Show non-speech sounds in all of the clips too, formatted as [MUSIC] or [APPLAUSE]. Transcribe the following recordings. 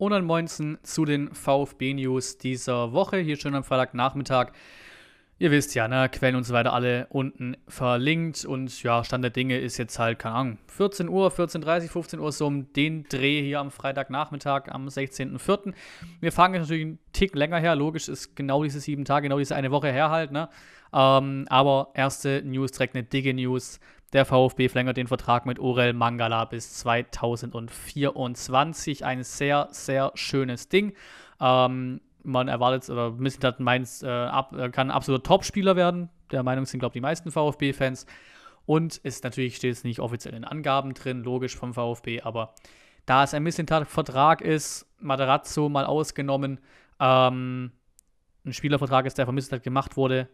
und ein Moinsen zu den VfB-News dieser Woche. Hier schön am Freitagnachmittag. Ihr wisst ja, ne, Quellen und so weiter alle unten verlinkt. Und ja, Stand der Dinge ist jetzt halt, keine Ahnung, 14 Uhr, 14.30 15 Uhr so um den Dreh hier am Freitagnachmittag am 16.04. Wir fangen jetzt natürlich einen Tick länger her. Logisch ist genau diese sieben Tage, genau diese eine Woche her halt, ne? Ähm, aber erste News, direkt eine dicke News. Der VfB verlängert den Vertrag mit Orel Mangala bis 2024. Ein sehr, sehr schönes Ding. Ähm, man erwartet oder Missentat meint, äh, ab, äh, kann ein absoluter Topspieler werden. Der Meinung sind, glaube ich, die meisten VfB-Fans. Und ist natürlich steht es nicht offiziell in Angaben drin, logisch vom VfB, aber da es ein Missentat-Vertrag ist, Materazzo mal ausgenommen, ähm, ein Spielervertrag ist, der von Missentat gemacht wurde,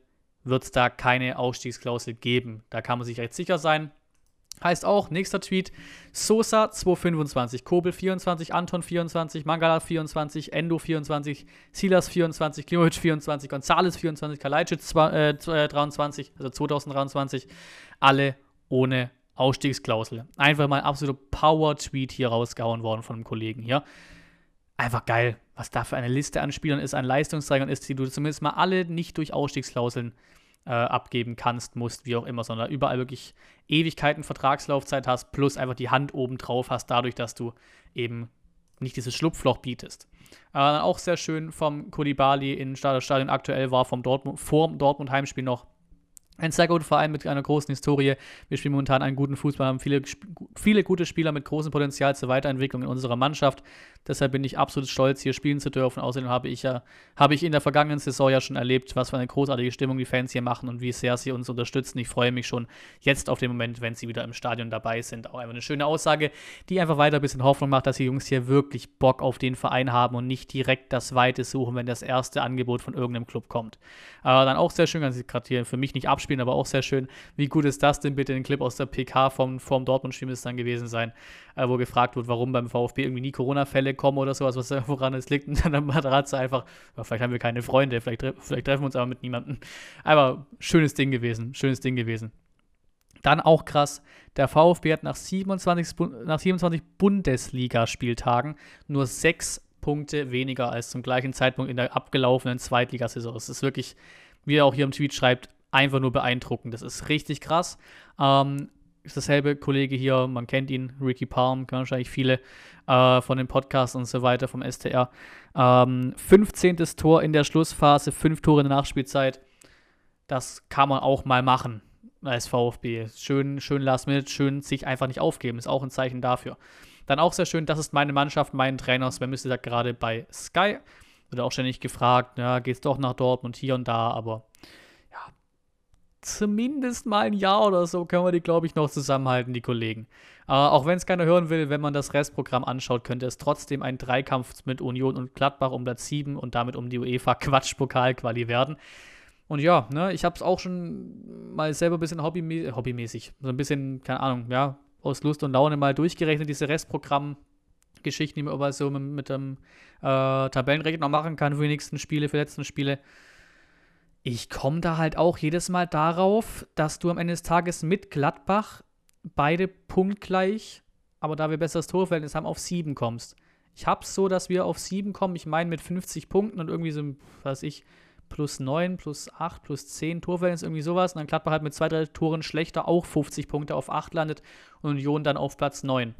wird es da keine Ausstiegsklausel geben. Da kann man sich recht sicher sein. Heißt auch, nächster Tweet, Sosa 225, Kobel 24, Anton 24, Mangala 24, Endo 24, Silas 24, Klimovic 24, Gonzales 24, Kalajdzic äh, 23, also 2023, alle ohne Ausstiegsklausel. Einfach mal ein absoluter Power-Tweet hier rausgehauen worden von einem Kollegen hier. Einfach geil, was da für eine Liste an Spielern ist, an Leistungsträgern ist, die du zumindest mal alle nicht durch Ausstiegsklauseln äh, abgeben kannst, musst, wie auch immer, sondern überall wirklich Ewigkeiten Vertragslaufzeit hast, plus einfach die Hand oben drauf hast, dadurch, dass du eben nicht dieses Schlupfloch bietest. Äh, auch sehr schön vom Kulibali in Stadion aktuell war vom Dortmund, vor dem Dortmund Heimspiel noch ein sehr guter Verein mit einer großen Historie. Wir spielen momentan einen guten Fußball, haben viele, viele gute Spieler mit großem Potenzial zur Weiterentwicklung in unserer Mannschaft. Deshalb bin ich absolut stolz, hier spielen zu dürfen. Außerdem habe ich ja, habe ich in der vergangenen Saison ja schon erlebt, was für eine großartige Stimmung die Fans hier machen und wie sehr sie uns unterstützen. Ich freue mich schon jetzt auf den Moment, wenn sie wieder im Stadion dabei sind. Auch einfach eine schöne Aussage, die einfach weiter ein bisschen Hoffnung macht, dass die Jungs hier wirklich Bock auf den Verein haben und nicht direkt das Weite suchen, wenn das erste Angebot von irgendeinem Club kommt. Äh, dann auch sehr schön, kann sie gerade hier für mich nicht abspielen, aber auch sehr schön. Wie gut ist das denn bitte, ein Clip aus der PK vom, vom Dortmund-Spiel ist dann gewesen sein, äh, wo gefragt wird, warum beim VfB irgendwie nie Corona-Fälle kommen oder sowas, was [LAUGHS] woran es liegt. Und dann hat sie einfach, ja, vielleicht haben wir keine Freunde, vielleicht, vielleicht treffen wir uns aber mit niemandem. Aber schönes Ding gewesen, schönes Ding gewesen. Dann auch krass, der VfB hat nach 27, nach 27 Bundesligaspieltagen nur sechs Punkte weniger als zum gleichen Zeitpunkt in der abgelaufenen Zweitligasaison. Das ist wirklich, wie er auch hier im Tweet schreibt, einfach nur beeindruckend. Das ist richtig krass. Ähm, ist dasselbe Kollege hier, man kennt ihn, Ricky Palm, kann wahrscheinlich viele äh, von den Podcasts und so weiter vom STR. Ähm, 15. Tor in der Schlussphase, 5 Tore in der Nachspielzeit. Das kann man auch mal machen als VfB. Schön, schön Last Minute, schön sich einfach nicht aufgeben, ist auch ein Zeichen dafür. Dann auch sehr schön, das ist meine Mannschaft, mein Trainer Sven müsste da gerade bei Sky. Wird auch ständig gefragt, ja, geht's doch nach Dortmund hier und da, aber zumindest mal ein Jahr oder so können wir die, glaube ich, noch zusammenhalten, die Kollegen. Äh, auch wenn es keiner hören will, wenn man das Restprogramm anschaut, könnte es trotzdem ein Dreikampf mit Union und Gladbach um Platz 7 und damit um die UEFA-Quatsch-Pokal-Quali werden. Und ja, ne, ich habe es auch schon mal selber ein bisschen hobbymä hobbymäßig, so ein bisschen, keine Ahnung, ja, aus Lust und Laune mal durchgerechnet, diese Restprogramm- Geschichten, die man aber so mit, mit dem äh, Tabellenrechner machen kann für die nächsten Spiele, für die letzten Spiele ich komme da halt auch jedes Mal darauf, dass du am Ende des Tages mit Gladbach beide punktgleich, aber da wir besseres Torverhältnis haben, auf sieben kommst. Ich hab's so, dass wir auf sieben kommen. Ich meine mit 50 Punkten und irgendwie so, was ich, plus 9, plus 8, plus 10 Torverhältnis, irgendwie sowas. Und dann Gladbach halt mit zwei, drei Toren schlechter auch 50 Punkte auf 8 landet und Union dann auf Platz 9.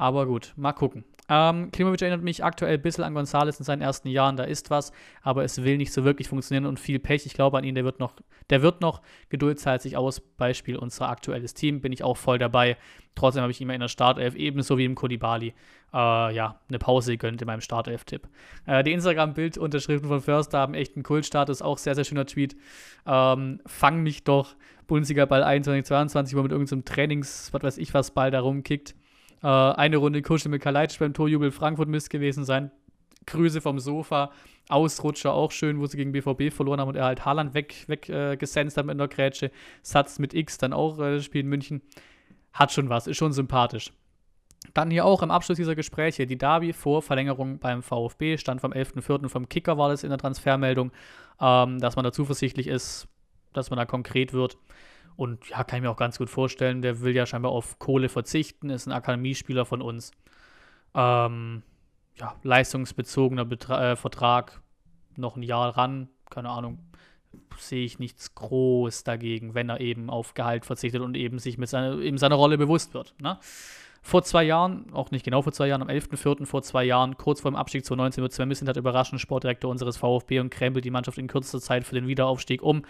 Aber gut, mal gucken. Ähm, Klimovic erinnert mich aktuell ein bisschen an Gonzales in seinen ersten Jahren. Da ist was, aber es will nicht so wirklich funktionieren und viel Pech. Ich glaube an ihn, der wird noch, der wird noch. Geduld zahlt sich aus. Beispiel unser aktuelles Team, bin ich auch voll dabei. Trotzdem habe ich ihm in der Startelf, ebenso wie im Kodibali, äh, ja, eine Pause gegönnt in meinem Startelf-Tipp. Äh, die Instagram-Bildunterschriften von Förster haben echt einen Kultstatus, auch sehr, sehr schöner Tweet. Ähm, fang mich doch, Bundesliga-Ball 21, 22, wo mit irgendeinem Trainings, was weiß ich was, Ball da rumkickt. Äh, eine Runde Kuschel mit Kalajdzic beim Torjubel Frankfurt müsste gewesen sein. Grüße vom Sofa. Ausrutscher auch schön, wo sie gegen BVB verloren haben und er halt Haaland weggesenzt weg, äh, hat mit einer Grätsche. Satz mit X dann auch äh, in München. Hat schon was, ist schon sympathisch. Dann hier auch im Abschluss dieser Gespräche die Derby vor Verlängerung beim VfB, stand vom 11.04. vom Kicker war das in der Transfermeldung, ähm, dass man da zuversichtlich ist, dass man da konkret wird. Und ja, kann ich mir auch ganz gut vorstellen, der will ja scheinbar auf Kohle verzichten, ist ein Akademiespieler von uns. Ähm, ja, leistungsbezogener Betra äh, Vertrag noch ein Jahr ran. Keine Ahnung, sehe ich nichts groß dagegen, wenn er eben auf Gehalt verzichtet und eben sich mit seiner, eben seiner Rolle bewusst wird. Ne? Vor zwei Jahren, auch nicht genau vor zwei Jahren, am 11.04. vor zwei Jahren, kurz vor dem Abstieg 2019, wird Sven Mislintat überraschend Sportdirektor unseres VfB und krempelt die Mannschaft in kürzester Zeit für den Wiederaufstieg um.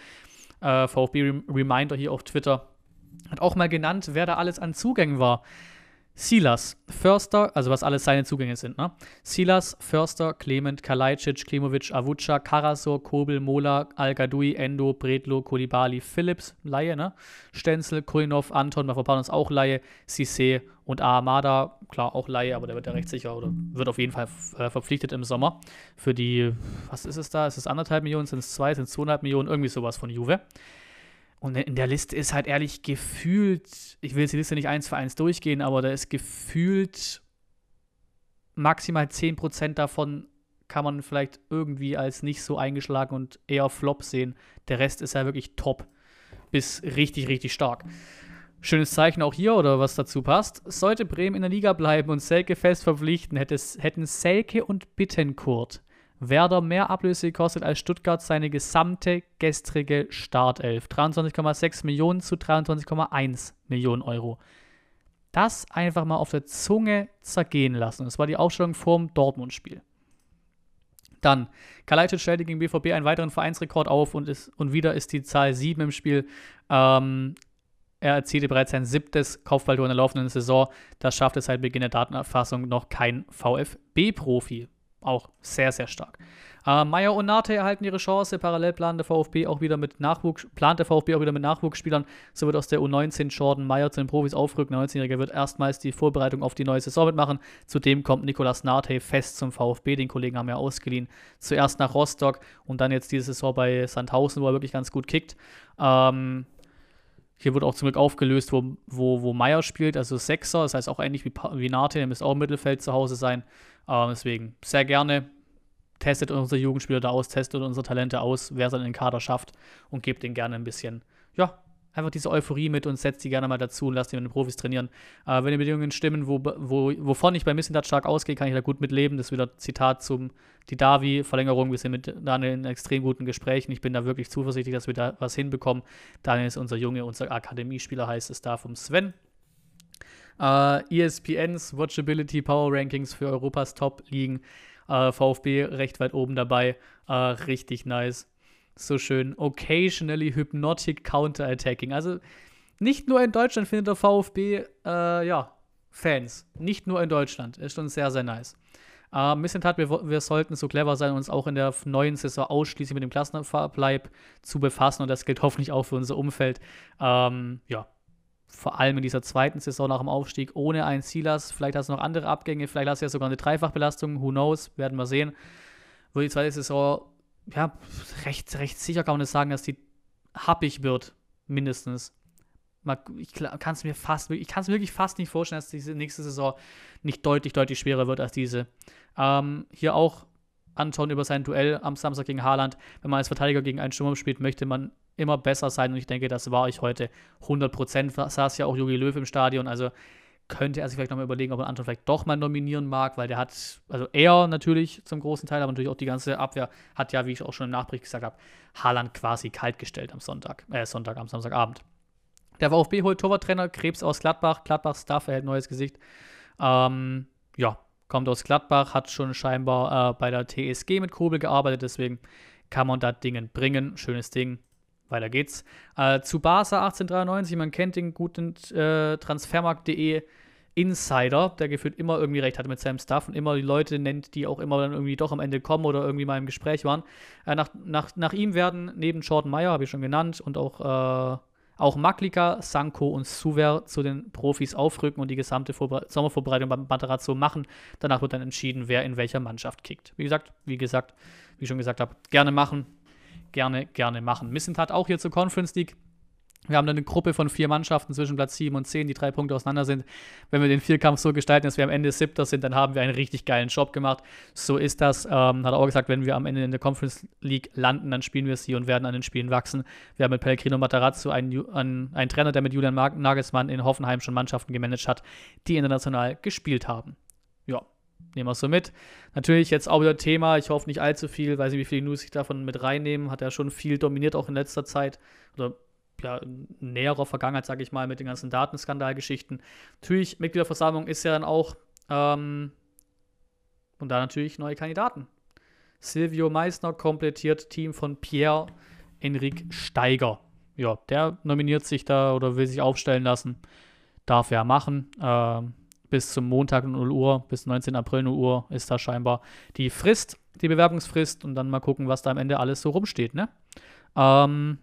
Äh, VfB Reminder hier auf Twitter hat auch mal genannt, wer da alles an Zugängen war. Silas, Förster, also was alles seine Zugänge sind, ne? Silas, Förster, Clement, Kalajdzic, Klimovic, Avuca, Karasor, Kobel, Mola, al Endo, Bredlo, Kolibali, Phillips, Laie, ne? Stenzel, Kulinov, Anton, Mafropanos auch Laie, Cissé und Ahamada, klar auch Laie, aber der wird ja recht sicher oder wird auf jeden Fall äh, verpflichtet im Sommer für die, was ist es da? Ist es anderthalb Millionen, sind es zwei, sind es zweieinhalb Millionen, irgendwie sowas von Juve. Und in der Liste ist halt ehrlich gefühlt, ich will jetzt die Liste nicht eins für eins durchgehen, aber da ist gefühlt maximal 10% davon kann man vielleicht irgendwie als nicht so eingeschlagen und eher Flop sehen. Der Rest ist ja wirklich top bis richtig, richtig stark. Schönes Zeichen auch hier oder was dazu passt. Sollte Bremen in der Liga bleiben und Selke fest verpflichten, hätten Selke und Bittenkurt Werder mehr Ablöse gekostet als Stuttgart seine gesamte gestrige Startelf. 23,6 Millionen zu 23,1 Millionen Euro. Das einfach mal auf der Zunge zergehen lassen. Das war die Aufstellung vorm Dortmund-Spiel. Dann, Kalajdzic stellte gegen BVB einen weiteren Vereinsrekord auf und, ist, und wieder ist die Zahl 7 im Spiel. Ähm, er erzielte bereits sein siebtes Kopfballtor in der laufenden Saison. Das schafft es seit Beginn der Datenerfassung noch kein VfB-Profi auch sehr, sehr stark. Äh, Meier und Nate erhalten ihre Chance. Parallel plant der VfB auch wieder mit Nachwuchs, plant der VfB auch wieder mit Nachwuchsspielern. So wird aus der U19 Jordan Meier zu den Profis aufrücken. Der 19-Jährige wird erstmals die Vorbereitung auf die neue Saison mitmachen. Zudem kommt Nikolas Nate fest zum VfB. Den Kollegen haben wir ausgeliehen. Zuerst nach Rostock und dann jetzt diese Saison bei Sandhausen, wo er wirklich ganz gut kickt. Ähm, hier wird auch zum Glück aufgelöst, wo, wo, wo Meier spielt, also Sechser. Das heißt auch ähnlich wie, wie Nate, der müsste auch im Mittelfeld zu Hause sein. Äh, deswegen sehr gerne. Testet unsere Jugendspieler da aus, testet unsere Talente aus, wer es dann in den Kader schafft und gebt denen gerne ein bisschen, ja, einfach diese Euphorie mit und setzt die gerne mal dazu und lasst die mit den Profis trainieren. Äh, wenn die Bedingungen stimmen, wo, wo, wovon ich bei Missintat stark ausgehe, kann ich da gut mitleben. Das ist wieder Zitat zum die Davi-Verlängerung. Wir sind mit Daniel in extrem guten Gesprächen. Ich bin da wirklich zuversichtlich, dass wir da was hinbekommen. Daniel ist unser Junge, unser Akademiespieler heißt es da vom Sven. Äh, ESPNs Watchability Power Rankings für Europas Top-Ligen. Uh, VfB recht weit oben dabei. Uh, richtig nice. So schön. Occasionally Hypnotic Counterattacking. Also nicht nur in Deutschland findet der VfB ja, Fans. Nicht nur in Deutschland. Ist schon sehr, sehr nice. Äh, Missentat, wir, wir sollten so clever sein, uns auch in der neuen Saison ausschließlich mit dem Klassenverbleib zu befassen. Und das gilt hoffentlich auch für unser Umfeld. Ähm, ja, vor allem in dieser zweiten Saison nach dem Aufstieg ohne einen Silas. Vielleicht hast du noch andere Abgänge, vielleicht hast du ja sogar eine Dreifachbelastung, who knows, werden wir sehen. Würde die zweite Saison, ja, recht, recht sicher kann man das sagen, dass die happig wird, mindestens. Ich kann es mir fast, ich kann es wirklich fast nicht vorstellen, dass diese nächste Saison nicht deutlich, deutlich schwerer wird als diese. Ähm, hier auch anschauen über sein Duell am Samstag gegen Haaland. Wenn man als Verteidiger gegen einen Sturm spielt, möchte man immer besser sein und ich denke, das war ich heute 100%. Saß ja auch Jogi Löw im Stadion, also könnte er sich vielleicht nochmal überlegen, ob man Anton vielleicht doch mal nominieren mag, weil der hat, also er natürlich zum großen Teil, aber natürlich auch die ganze Abwehr hat ja, wie ich auch schon im Nachbericht gesagt habe, Haaland quasi kaltgestellt am Sonntag, äh, Sonntag, am Samstagabend. Der VfB holt Torwarttrainer Krebs aus Gladbach. Gladbach Staff erhält neues Gesicht. Ähm, ja, kommt aus Gladbach, hat schon scheinbar äh, bei der TSG mit Kobel gearbeitet, deswegen kann man da Dingen bringen. Schönes Ding. Weiter geht's. Äh, zu Barca 1893, man kennt den guten äh, Transfermarkt.de Insider, der gefühlt immer irgendwie recht hat mit seinem Stuff und immer die Leute nennt, die auch immer dann irgendwie doch am Ende kommen oder irgendwie mal im Gespräch waren. Äh, nach, nach, nach ihm werden neben Jordan Meyer, habe ich schon genannt, und auch, äh, auch Maklika, Sanko und Suver zu den Profis aufrücken und die gesamte Vorbere Sommervorbereitung beim Materazzo machen. Danach wird dann entschieden, wer in welcher Mannschaft kickt. Wie gesagt, wie gesagt, wie ich schon gesagt habe, gerne machen gerne, gerne machen. Missentat auch hier zur Conference League. Wir haben dann eine Gruppe von vier Mannschaften zwischen Platz 7 und 10, die drei Punkte auseinander sind. Wenn wir den Vierkampf so gestalten, dass wir am Ende Siebter sind, dann haben wir einen richtig geilen Job gemacht. So ist das. Ähm, hat er auch gesagt, wenn wir am Ende in der Conference League landen, dann spielen wir sie und werden an den Spielen wachsen. Wir haben mit Pellegrino Matarazzo einen, einen, einen Trainer, der mit Julian Nagelsmann in Hoffenheim schon Mannschaften gemanagt hat, die international gespielt haben. Ja, nehmen wir es so mit. Natürlich jetzt auch wieder Thema, ich hoffe nicht allzu viel, weiß nicht, wie viele News ich davon mit reinnehmen, hat er schon viel dominiert, auch in letzter Zeit. Oder ja, näherer Vergangenheit, sage ich mal, mit den ganzen Datenskandalgeschichten. Natürlich, Mitgliederversammlung ist ja dann auch, ähm, und da natürlich neue Kandidaten. Silvio Meissner komplettiert Team von Pierre Enrique Steiger. Ja, der nominiert sich da oder will sich aufstellen lassen. Darf er machen. Ähm, bis zum Montag 0 Uhr, bis 19. April 0 Uhr ist da scheinbar die Frist, die Bewerbungsfrist und dann mal gucken, was da am Ende alles so rumsteht, ne? Ähm,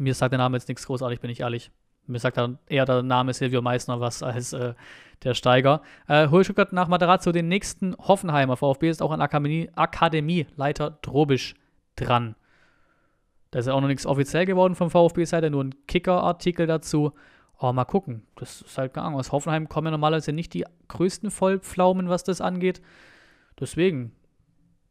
mir sagt der Name jetzt nichts großartig, bin ich ehrlich. Mir sagt dann eher der Name Silvio Meissner was als äh, der Steiger. Äh, Stuttgart nach Materazzo den nächsten Hoffenheimer. VfB ist auch an Akademie, Akademieleiter Drobisch dran. Da ist ja auch noch nichts offiziell geworden vom VfB-Seite, nur ein Kicker-Artikel dazu. Oh, mal gucken. Das ist halt gar nicht. Aus Hoffenheim kommen ja normalerweise nicht die größten Vollpflaumen, was das angeht. Deswegen,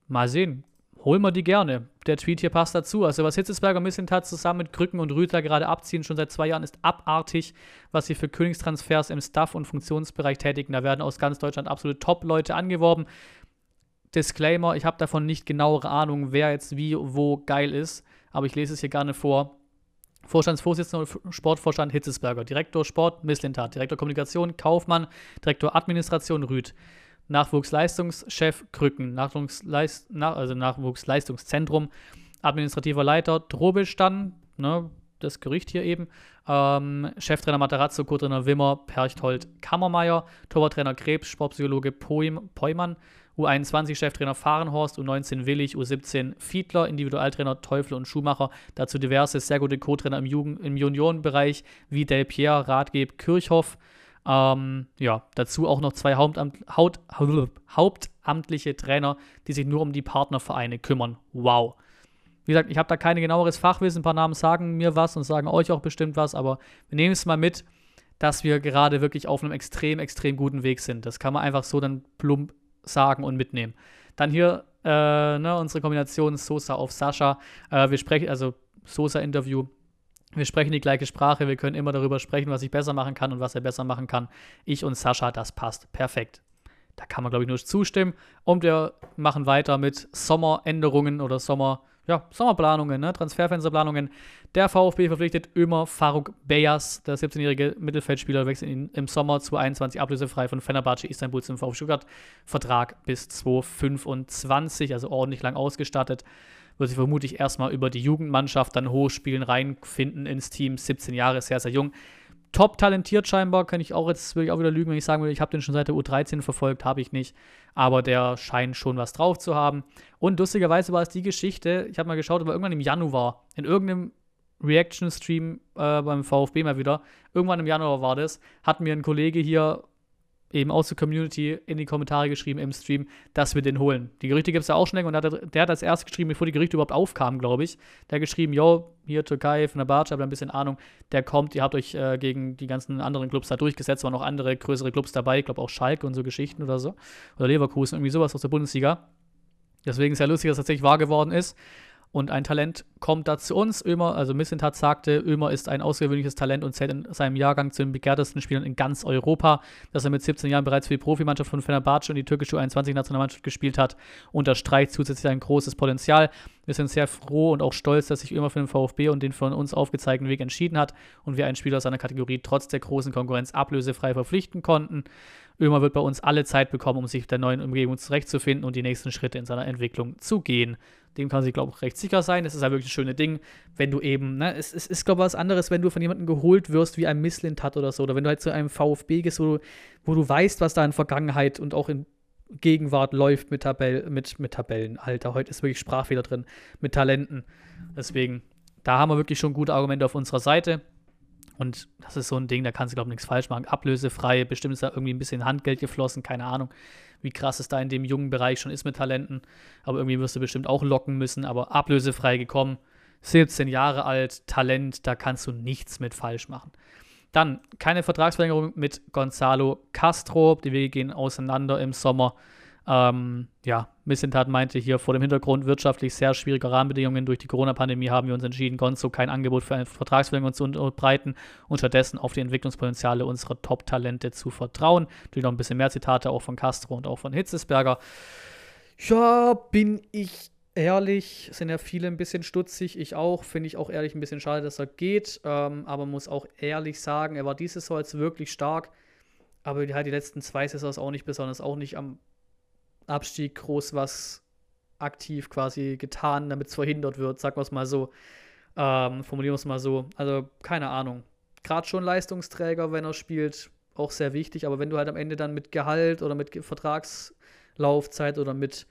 mal sehen holen wir die gerne. Der Tweet hier passt dazu. Also, was Hitzesberger Missentat zusammen mit Krücken und Rüther gerade abziehen, schon seit zwei Jahren, ist abartig, was sie für Königstransfers im Staff- und Funktionsbereich tätigen. Da werden aus ganz Deutschland absolute Top-Leute angeworben. Disclaimer: Ich habe davon nicht genauere Ahnung, wer jetzt wie, wo geil ist, aber ich lese es hier gerne vor. Vorstandsvorsitzender und Sportvorstand Hitzesberger, Direktor Sport Misslintat, Direktor Kommunikation Kaufmann, Direktor Administration Rüth. Nachwuchsleistungschef Krücken, Nachwuchsleist, nach, also Nachwuchsleistungszentrum, administrativer Leiter Drobisch ne, das Gerücht hier eben, ähm, Cheftrainer Materazzo, Co-Trainer Wimmer, Perchthold, Kammermeier, Torwarttrainer Krebs, Sportpsychologe Poim, Peumann, U21 Cheftrainer Fahrenhorst, U19 Willig, U17 Fiedler, Individualtrainer Teufel und Schumacher, dazu diverse sehr gute Co-Trainer im, Jugend-, im Juniorenbereich wie Del Pierre, Ratgeb, Kirchhoff, ähm, ja, dazu auch noch zwei Hauptamt, Haut, hauptamtliche Trainer, die sich nur um die Partnervereine kümmern. Wow. Wie gesagt, ich habe da kein genaueres Fachwissen. Ein paar Namen sagen mir was und sagen euch auch bestimmt was, aber wir nehmen es mal mit, dass wir gerade wirklich auf einem extrem, extrem guten Weg sind. Das kann man einfach so dann plump sagen und mitnehmen. Dann hier äh, ne, unsere Kombination Sosa auf Sascha. Äh, wir sprechen, also Sosa-Interview wir sprechen die gleiche Sprache, wir können immer darüber sprechen, was ich besser machen kann und was er besser machen kann. Ich und Sascha, das passt perfekt. Da kann man, glaube ich, nur zustimmen. Und wir machen weiter mit Sommeränderungen oder Sommer, ja, Sommerplanungen, ne? Transferfensterplanungen. Der VfB verpflichtet Ömer Faruk Beyas, der 17-jährige Mittelfeldspieler, wechselt in, im Sommer 2021 ablösefrei von Fenerbahce Istanbul zum VfB Stuttgart. Vertrag bis 2025, also ordentlich lang ausgestattet wird sich vermutlich erstmal über die Jugendmannschaft dann hochspielen, reinfinden ins Team. 17 Jahre, sehr, sehr jung. Top talentiert scheinbar, kann ich auch jetzt wirklich auch wieder lügen, wenn ich sagen würde, ich habe den schon seit der U13 verfolgt, habe ich nicht. Aber der scheint schon was drauf zu haben. Und lustigerweise war es die Geschichte, ich habe mal geschaut, aber irgendwann im Januar, in irgendeinem Reaction-Stream äh, beim VfB mal wieder, irgendwann im Januar war das, hat mir ein Kollege hier eben aus der Community in die Kommentare geschrieben im Stream, dass wir den holen. Die Gerüchte gibt es ja auch schon länger und der hat, der hat als erst geschrieben, bevor die Gerüchte überhaupt aufkamen, glaube ich. Der hat geschrieben, yo, hier Türkei, von der Barca, habt ein bisschen Ahnung, der kommt, ihr habt euch äh, gegen die ganzen anderen Clubs da durchgesetzt, waren noch andere größere Clubs dabei, ich glaube auch Schalke und so Geschichten oder so. Oder Leverkusen, irgendwie sowas aus der Bundesliga. Deswegen ist ja lustig, dass es tatsächlich wahr geworden ist. Und ein Talent kommt da zu uns. Ömer, also Missentat sagte, Ömer ist ein außergewöhnliches Talent und zählt in seinem Jahrgang zu den begehrtesten Spielern in ganz Europa. Dass er mit 17 Jahren bereits für die Profimannschaft von Fenerbahce und die türkische U21-Nationalmannschaft gespielt hat, unterstreicht zusätzlich ein großes Potenzial. Wir sind sehr froh und auch stolz, dass sich Ömer für den VfB und den von uns aufgezeigten Weg entschieden hat und wir einen Spieler seiner Kategorie trotz der großen Konkurrenz ablösefrei verpflichten konnten. Ömer wird bei uns alle Zeit bekommen, um sich der neuen Umgebung zurechtzufinden und die nächsten Schritte in seiner Entwicklung zu gehen. Dem kann sich, glaube ich, recht sicher sein. Das ist halt wirklich ein schönes Ding, wenn du eben, ne, es, es ist, glaube ich, was anderes, wenn du von jemandem geholt wirst, wie ein Misslint hat oder so, oder wenn du halt zu einem VfB gehst, wo du, wo du weißt, was da in Vergangenheit und auch in Gegenwart läuft mit, Tabell, mit, mit Tabellen. Alter, heute ist wirklich Sprachfehler drin, mit Talenten. Deswegen, da haben wir wirklich schon gute Argumente auf unserer Seite. Und das ist so ein Ding, da kannst du, glaube ich, nichts falsch machen. Ablösefrei, bestimmt ist da irgendwie ein bisschen Handgeld geflossen, keine Ahnung, wie krass es da in dem jungen Bereich schon ist mit Talenten. Aber irgendwie wirst du bestimmt auch locken müssen. Aber ablösefrei gekommen, 17 Jahre alt, Talent, da kannst du nichts mit falsch machen. Dann keine Vertragsverlängerung mit Gonzalo Castro. Die Wege gehen auseinander im Sommer. Ähm, ja, Missentat meinte hier vor dem Hintergrund wirtschaftlich sehr schwieriger Rahmenbedingungen durch die Corona-Pandemie haben wir uns entschieden, Gonzo kein Angebot für eine Vertragsverlängerung zu unterbreiten und stattdessen auf die Entwicklungspotenziale unserer Top-Talente zu vertrauen. Natürlich noch ein bisschen mehr Zitate auch von Castro und auch von Hitzesberger. Ja, bin ich ehrlich, sind ja viele ein bisschen stutzig, ich auch, finde ich auch ehrlich ein bisschen schade, dass er geht, ähm, aber muss auch ehrlich sagen, er war dieses Saison jetzt wirklich stark, aber halt die letzten zwei Saisons auch nicht besonders, auch nicht am Abstieg groß was aktiv quasi getan, damit es verhindert wird, sagen wir es mal so. Ähm, formulieren wir es mal so. Also, keine Ahnung. Gerade schon Leistungsträger, wenn er spielt, auch sehr wichtig, aber wenn du halt am Ende dann mit Gehalt oder mit Vertragslaufzeit oder mit,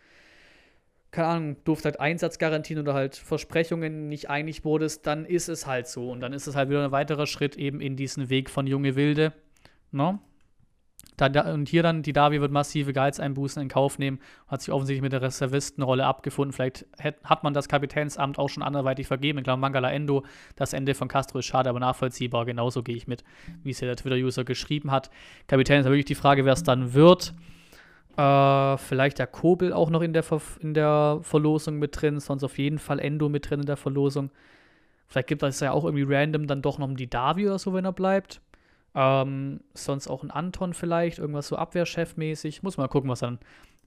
keine Ahnung, durfte halt Einsatzgarantien oder halt Versprechungen nicht einig wurdest, dann ist es halt so. Und dann ist es halt wieder ein weiterer Schritt eben in diesen Weg von junge Wilde. Ne? Da, und hier dann, die Davi wird massive Gehaltseinbußen in Kauf nehmen, hat sich offensichtlich mit der Reservistenrolle abgefunden. Vielleicht hat man das Kapitänsamt auch schon anderweitig vergeben. Ich glaube, Mangala Endo, das Ende von Castro ist schade, aber nachvollziehbar. Genauso gehe ich mit, wie es ja der Twitter-User geschrieben hat. Kapitän ist wirklich die Frage, wer es dann wird. Äh, vielleicht der Kobel auch noch in der, Ver in der Verlosung mit drin, sonst auf jeden Fall Endo mit drin in der Verlosung. Vielleicht gibt es ja auch irgendwie random dann doch noch die Davi oder so, wenn er bleibt. Ähm, sonst auch ein Anton vielleicht, irgendwas so Abwehrchefmäßig. Muss mal gucken, was dann,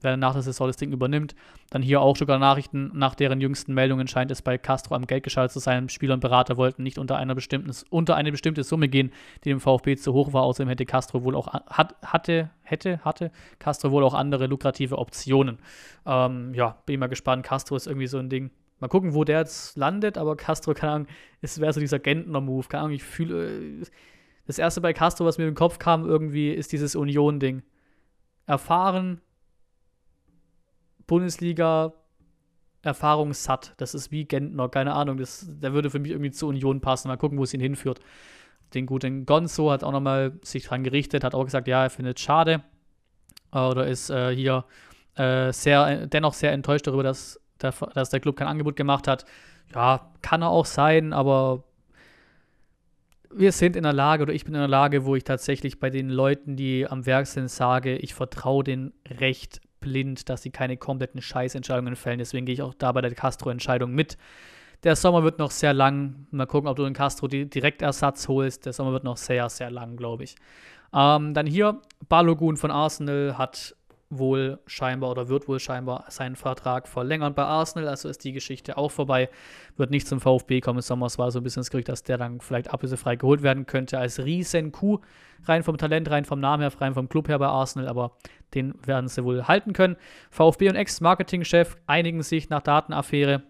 wer nach der Saison das Ding übernimmt. Dann hier auch sogar Nachrichten, nach deren jüngsten Meldungen scheint es bei Castro am Geld geschaltet zu sein. Spieler und Berater wollten nicht unter, einer bestimmten, unter eine bestimmte Summe gehen, die dem VfB zu hoch war. Außerdem hätte Castro wohl auch, hat, hatte, hätte, hatte Castro wohl auch andere lukrative Optionen. Ähm, ja, bin ich mal gespannt. Castro ist irgendwie so ein Ding. Mal gucken, wo der jetzt landet, aber Castro, keine Ahnung, es wäre so dieser Gentner-Move. Keine Ahnung, ich fühle. Äh, das erste bei Castro, was mir in den Kopf kam, irgendwie, ist dieses Union-Ding. Erfahren, Bundesliga, erfahrungssatt. Das ist wie Gentner, keine Ahnung. Das, der würde für mich irgendwie zur Union passen. Mal gucken, wo es ihn hinführt. Den guten Gonzo hat auch nochmal sich dran gerichtet, hat auch gesagt, ja, er findet es schade. Oder ist äh, hier äh, sehr, dennoch sehr enttäuscht darüber, dass der, dass der Club kein Angebot gemacht hat. Ja, kann er auch sein, aber wir sind in der Lage oder ich bin in der Lage, wo ich tatsächlich bei den Leuten, die am Werk sind, sage, ich vertraue denen recht blind, dass sie keine kompletten Scheißentscheidungen fällen. Deswegen gehe ich auch da bei der Castro-Entscheidung mit. Der Sommer wird noch sehr lang. Mal gucken, ob du den Castro Direktersatz holst. Der Sommer wird noch sehr, sehr lang, glaube ich. Ähm, dann hier, Balogun von Arsenal hat wohl scheinbar oder wird wohl scheinbar seinen Vertrag verlängern bei Arsenal. Also ist die Geschichte auch vorbei. Wird nicht zum VfB kommen. Im Sommer war so ein bisschen das Gerücht, dass der dann vielleicht ablösefrei geholt werden könnte als Riesen-Coup. Rein vom Talent, rein vom Namen her, rein vom Club her bei Arsenal. Aber den werden sie wohl halten können. VfB und Ex-Marketing-Chef einigen sich nach Datenaffäre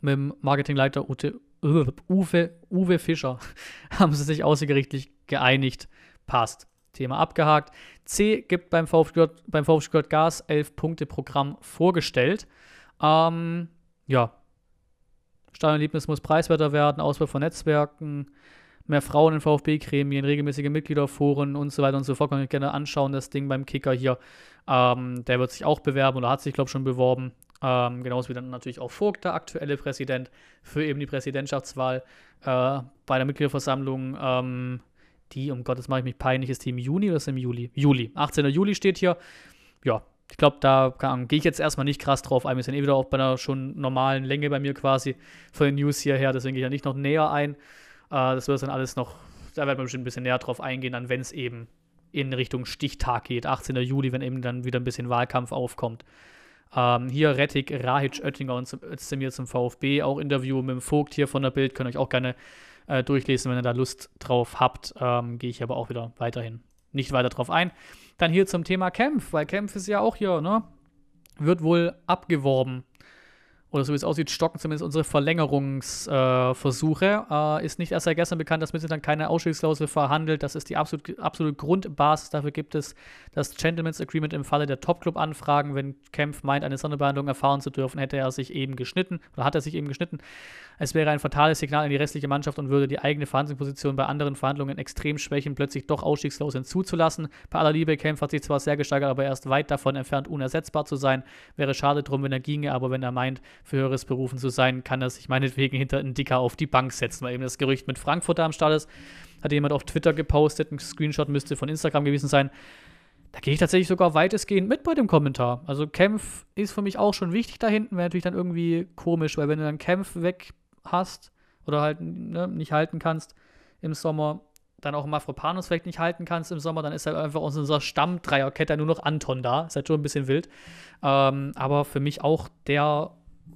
mit dem Marketingleiter Ute, Uwe, Uwe Fischer. [LAUGHS] haben sie sich außergerichtlich geeinigt. Passt. Thema abgehakt. C gibt beim VfB, beim VfB Gas 11 Punkte Programm vorgestellt. Ähm, ja, Stadionerlebnis muss preiswerter werden, Ausbau von Netzwerken, mehr Frauen in VfB-Gremien, regelmäßige Mitgliederforen und so weiter und so fort. Kann ich gerne anschauen, das Ding beim Kicker hier. Ähm, der wird sich auch bewerben oder hat sich, glaube ich, schon beworben. Ähm, genauso wie dann natürlich auch Vogt, der aktuelle Präsident, für eben die Präsidentschaftswahl äh, bei der Mitgliederversammlung. Ähm, die, um Gottes mache ich mich peinlich, ist die im Juni oder ist im Juli? Juli. 18. Juli steht hier. Ja, ich glaube, da gehe ich jetzt erstmal nicht krass drauf ein. Wir sind eh wieder auch bei einer schon normalen Länge bei mir quasi von den News hierher, deswegen gehe ich ja nicht noch näher ein. Äh, das wird dann alles noch, da werden wir bestimmt ein bisschen näher drauf eingehen, dann wenn es eben in Richtung Stichtag geht, 18. Juli, wenn eben dann wieder ein bisschen Wahlkampf aufkommt. Ähm, hier Rettig, Rahic, Oettinger und Özdemir zum VfB, auch Interview mit dem Vogt hier von der Bild, könnt ihr euch auch gerne äh, durchlesen, wenn ihr da Lust drauf habt. Ähm, Gehe ich aber auch wieder weiterhin nicht weiter drauf ein. Dann hier zum Thema Kämpf, weil Kämpf ist ja auch hier, ne? Wird wohl abgeworben oder so wie es aussieht, stocken zumindest unsere Verlängerungsversuche. Äh, äh, ist nicht erst seit gestern bekannt, dass München dann keine Ausstiegsklausel verhandelt. Das ist die absolut, absolute Grundbasis. Dafür gibt es das Gentleman's Agreement im Falle der Top-Club-Anfragen. Wenn Kempf meint, eine Sonderbehandlung erfahren zu dürfen, hätte er sich eben geschnitten oder hat er sich eben geschnitten. Es wäre ein fatales Signal an die restliche Mannschaft und würde die eigene Verhandlungsposition bei anderen Verhandlungen extrem schwächen, plötzlich doch Ausstiegsklauseln zuzulassen. Bei aller Liebe, Kempf hat sich zwar sehr gesteigert, aber er ist weit davon entfernt, unersetzbar zu sein. Wäre schade drum, wenn er ginge, aber wenn er meint, für Höheres berufen zu sein, kann er sich meinetwegen hinter einen Dicker auf die Bank setzen, weil eben das Gerücht mit Frankfurt am Start ist. Hat jemand auf Twitter gepostet, ein Screenshot müsste von Instagram gewesen sein. da gehe ich tatsächlich sogar weitestgehend mit bei dem Kommentar. Also Kempf ist für mich auch schon wichtig da hinten, wäre natürlich dann irgendwie komisch, weil wenn du dann Kempf weg hast oder halt ne, nicht halten kannst im Sommer, dann auch Mafropanos vielleicht nicht halten kannst im Sommer, dann ist halt einfach aus unserer Stammdreierkette nur noch Anton da. Ist halt schon ein bisschen wild. Ähm, aber für mich auch der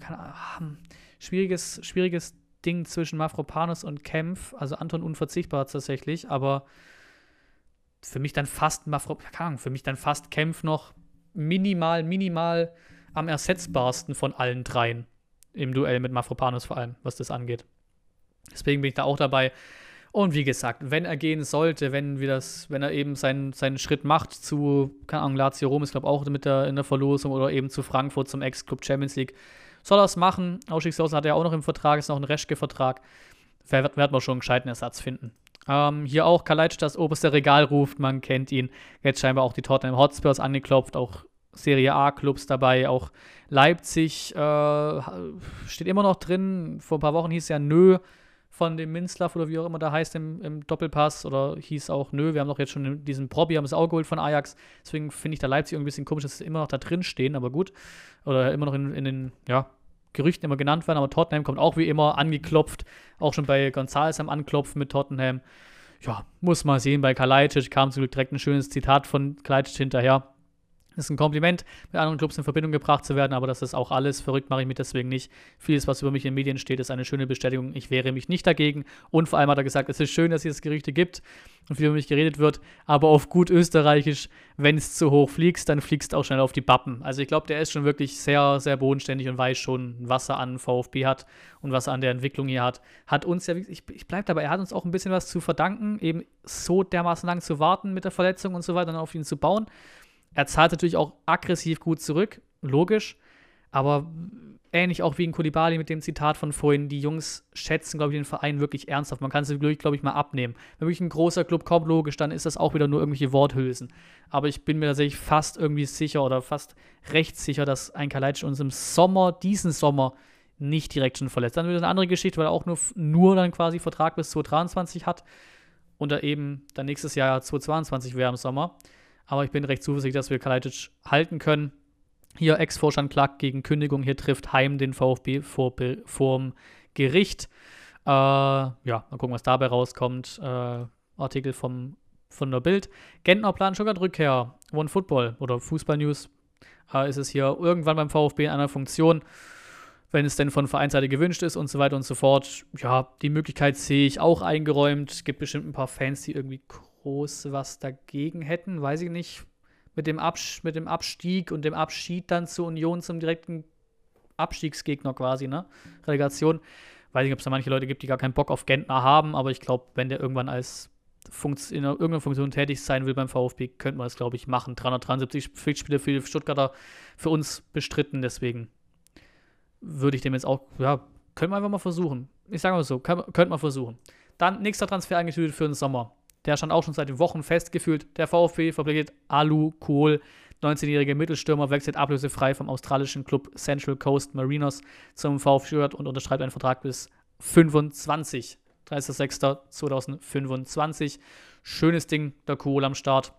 Ahnung, schwieriges, schwieriges Ding zwischen Mafropanos und Kempf. Also Anton unverzichtbar tatsächlich, aber für mich dann fast Mafro, für mich dann fast Kempf noch minimal, minimal am ersetzbarsten von allen dreien im Duell mit Mafropanos vor allem, was das angeht. Deswegen bin ich da auch dabei. Und wie gesagt, wenn er gehen sollte, wenn wir das, wenn er eben seinen, seinen Schritt macht zu, keine Ahnung, Lazio Rom ist, glaube ich, auch mit der, in der Verlosung oder eben zu Frankfurt zum Ex-Club Champions League, soll er es machen. Ausstiegsklausel hat er auch noch im Vertrag, ist noch ein Reschke-Vertrag. Werden wir schon einen gescheiten Ersatz finden. Ähm, hier auch Kalajdzic das oberste Regal ruft, man kennt ihn. Jetzt scheinbar auch die Tottenham Hotspurs angeklopft, auch Serie A-Clubs dabei, auch Leipzig äh, steht immer noch drin. Vor ein paar Wochen hieß ja Nö von dem Minslav oder wie auch immer da heißt im, im, Doppelpass oder hieß auch Nö. Wir haben doch jetzt schon diesen Probi, haben es auch geholt von Ajax. Deswegen finde ich da Leipzig irgendwie ein bisschen komisch, dass sie immer noch da drin stehen, aber gut. Oder immer noch in, in den, ja, Gerüchten immer genannt werden, aber Tottenham kommt auch wie immer angeklopft, auch schon bei Gonzales am Anklopfen mit Tottenham. Ja, muss mal sehen, bei Kalajdzic. Kam zum Glück direkt ein schönes Zitat von Kalajdzic hinterher ist ein Kompliment, mit anderen Clubs in Verbindung gebracht zu werden, aber das ist auch alles. Verrückt mache ich mich deswegen nicht. Vieles, was über mich in den Medien steht, ist eine schöne Bestätigung. Ich wehre mich nicht dagegen. Und vor allem hat er gesagt, es ist schön, dass es Gerüchte gibt und viel über mich geredet wird, aber auf gut österreichisch, wenn es zu hoch fliegst, dann fliegst du auch schnell auf die Bappen. Also ich glaube, der ist schon wirklich sehr, sehr bodenständig und weiß schon, was er an VfB hat und was er an der Entwicklung hier hat. Hat uns ja, ich, ich bleibe dabei, er hat uns auch ein bisschen was zu verdanken, eben so dermaßen lang zu warten mit der Verletzung und so weiter und auf ihn zu bauen. Er zahlt natürlich auch aggressiv gut zurück, logisch, aber ähnlich auch wie in Kulibali mit dem Zitat von vorhin, die Jungs schätzen, glaube ich, den Verein wirklich ernsthaft. Man kann es, glaube ich, mal abnehmen. Wenn wirklich ein großer Club kommt, logisch, dann ist das auch wieder nur irgendwelche Worthülsen. Aber ich bin mir tatsächlich fast irgendwie sicher oder fast recht sicher, dass ein Kalajdzic uns im Sommer, diesen Sommer, nicht direkt schon verletzt. Dann wird eine andere Geschichte, weil er auch nur, nur dann quasi Vertrag bis 2023 hat und er eben dann nächstes Jahr 2022 wäre im Sommer. Aber ich bin recht zuversichtlich, dass wir Kalajdzic halten können. Hier Ex-Vorstand klagt gegen Kündigung. Hier trifft Heim den VfB vor, vorm Gericht. Äh, ja, mal gucken, was dabei rauskommt. Äh, Artikel vom, von der Bild. Gentner plant Stuttgart-Rückkehr. One Football oder Fußball News äh, ist es hier irgendwann beim VfB in einer Funktion, wenn es denn von Vereinsseite gewünscht ist und so weiter und so fort. Ja, die Möglichkeit sehe ich auch eingeräumt. Es gibt bestimmt ein paar Fans, die irgendwie groß was dagegen hätten, weiß ich nicht. Mit dem, Abs mit dem Abstieg und dem Abschied dann zur Union zum direkten Abstiegsgegner quasi, ne? Relegation. Weiß nicht, ob es da manche Leute gibt, die gar keinen Bock auf Gentner haben, aber ich glaube, wenn der irgendwann als Funkt in irgendeiner Funktion tätig sein will beim VfB, könnte man das, glaube ich, machen. 373 Pflichtspiele für die Stuttgarter für uns bestritten, deswegen würde ich dem jetzt auch, ja, können wir einfach mal versuchen. Ich sage mal so, könnte man versuchen. Dann nächster Transfer eingetütet für den Sommer der stand auch schon seit Wochen festgefühlt. Der VfB verpflichtet Alu Kohl, 19-jähriger Mittelstürmer, wechselt ablösefrei vom australischen Club Central Coast Marinos zum VfB und unterschreibt einen Vertrag bis 25. 30.06.2025. Schönes Ding, der Kohl am Start.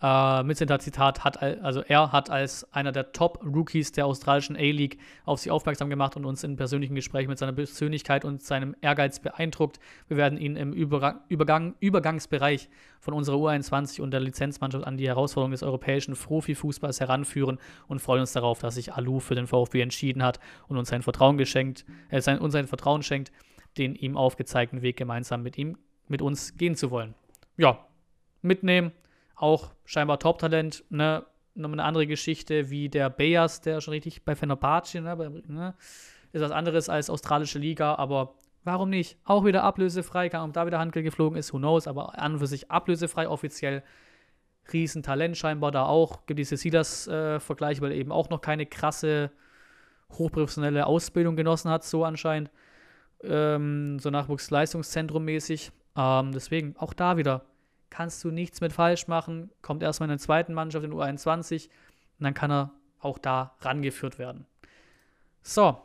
Äh, Mitzinter Zitat hat, also er hat als einer der Top-Rookies der australischen A-League auf sie aufmerksam gemacht und uns in persönlichen Gesprächen mit seiner Persönlichkeit und seinem Ehrgeiz beeindruckt. Wir werden ihn im Übergang, Übergang, Übergangsbereich von unserer U21 und der Lizenzmannschaft an die Herausforderung des europäischen Profifußballs heranführen und freuen uns darauf, dass sich Alu für den VfB entschieden hat und uns sein Vertrauen geschenkt, äh, sein, uns sein Vertrauen schenkt, den ihm aufgezeigten Weg gemeinsam mit ihm, mit uns gehen zu wollen. Ja, mitnehmen, auch scheinbar Top-Talent, ne? Nochmal eine andere Geschichte wie der Bayers, der schon richtig bei Fenerbahce, ne? Ne? Ist was anderes als australische Liga, aber warum nicht? Auch wieder ablösefrei, kann ob da wieder Handgeld geflogen ist, who knows, aber an und für sich ablösefrei offiziell. Riesentalent scheinbar da auch. Gibt diese Silas-Vergleiche, äh, weil eben auch noch keine krasse, hochprofessionelle Ausbildung genossen hat, so anscheinend. Ähm, so Nachwuchsleistungszentrum mäßig. Ähm, deswegen auch da wieder kannst du nichts mit falsch machen, kommt erstmal in der zweiten Mannschaft in U21 und dann kann er auch da rangeführt werden. So,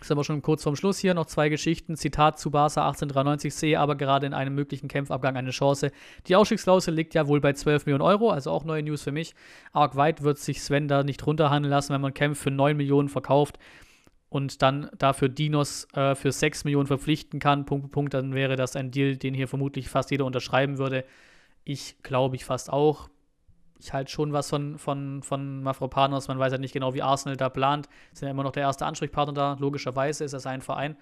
Sind wir schon kurz vorm Schluss hier. Noch zwei Geschichten. Zitat zu Barca 1893. Sehe aber gerade in einem möglichen Kämpfabgang eine Chance. Die Ausstiegsklausel liegt ja wohl bei 12 Millionen Euro, also auch neue News für mich. Arg weit wird sich Sven da nicht runterhandeln lassen, wenn man Kämpf für 9 Millionen verkauft und dann dafür Dinos äh, für 6 Millionen verpflichten kann. Punkt, Punkt, dann wäre das ein Deal, den hier vermutlich fast jeder unterschreiben würde. Ich glaube ich fast auch ich halte schon was von, von, von Mafropanos. Man weiß ja halt nicht genau, wie Arsenal da plant. Sind ja immer noch der erste Ansprechpartner da. Logischerweise ist er sein Verein.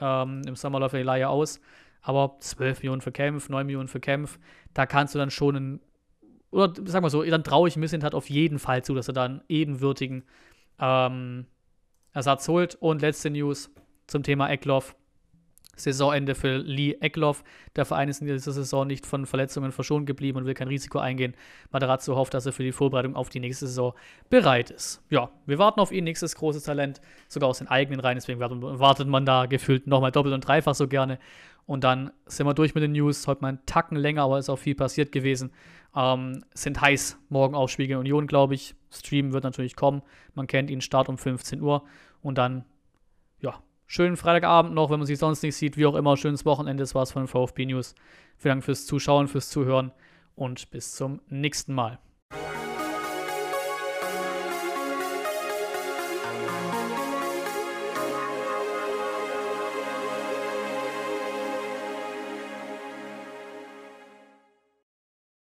Ähm, Im Sommer läuft er die Leihe aus. Aber 12 Millionen für Kempf, 9 Millionen für Kempf, da kannst du dann schon einen, oder sag mal so, dann traue ich Missint hat auf jeden Fall zu, dass er da einen ebenwürdigen ähm, Ersatz holt. Und letzte News zum Thema Eckloff. Saisonende für Lee Eckloff. Der Verein ist in dieser Saison nicht von Verletzungen verschont geblieben und will kein Risiko eingehen. Materazzo hofft, dass er für die Vorbereitung auf die nächste Saison bereit ist. Ja, wir warten auf ihn, nächstes großes Talent, sogar aus den eigenen Reihen, deswegen wartet man da gefühlt nochmal doppelt und dreifach so gerne. Und dann sind wir durch mit den News. Heute mal einen Tacken länger, aber ist auch viel passiert gewesen. Ähm, sind heiß. Morgen auf Spiegel Union, glaube ich. Stream wird natürlich kommen. Man kennt ihn, Start um 15 Uhr. Und dann, Schönen Freitagabend noch, wenn man sich sonst nicht sieht. Wie auch immer, schönes Wochenende. Das war's von VfB News. Vielen Dank fürs Zuschauen, fürs Zuhören und bis zum nächsten Mal.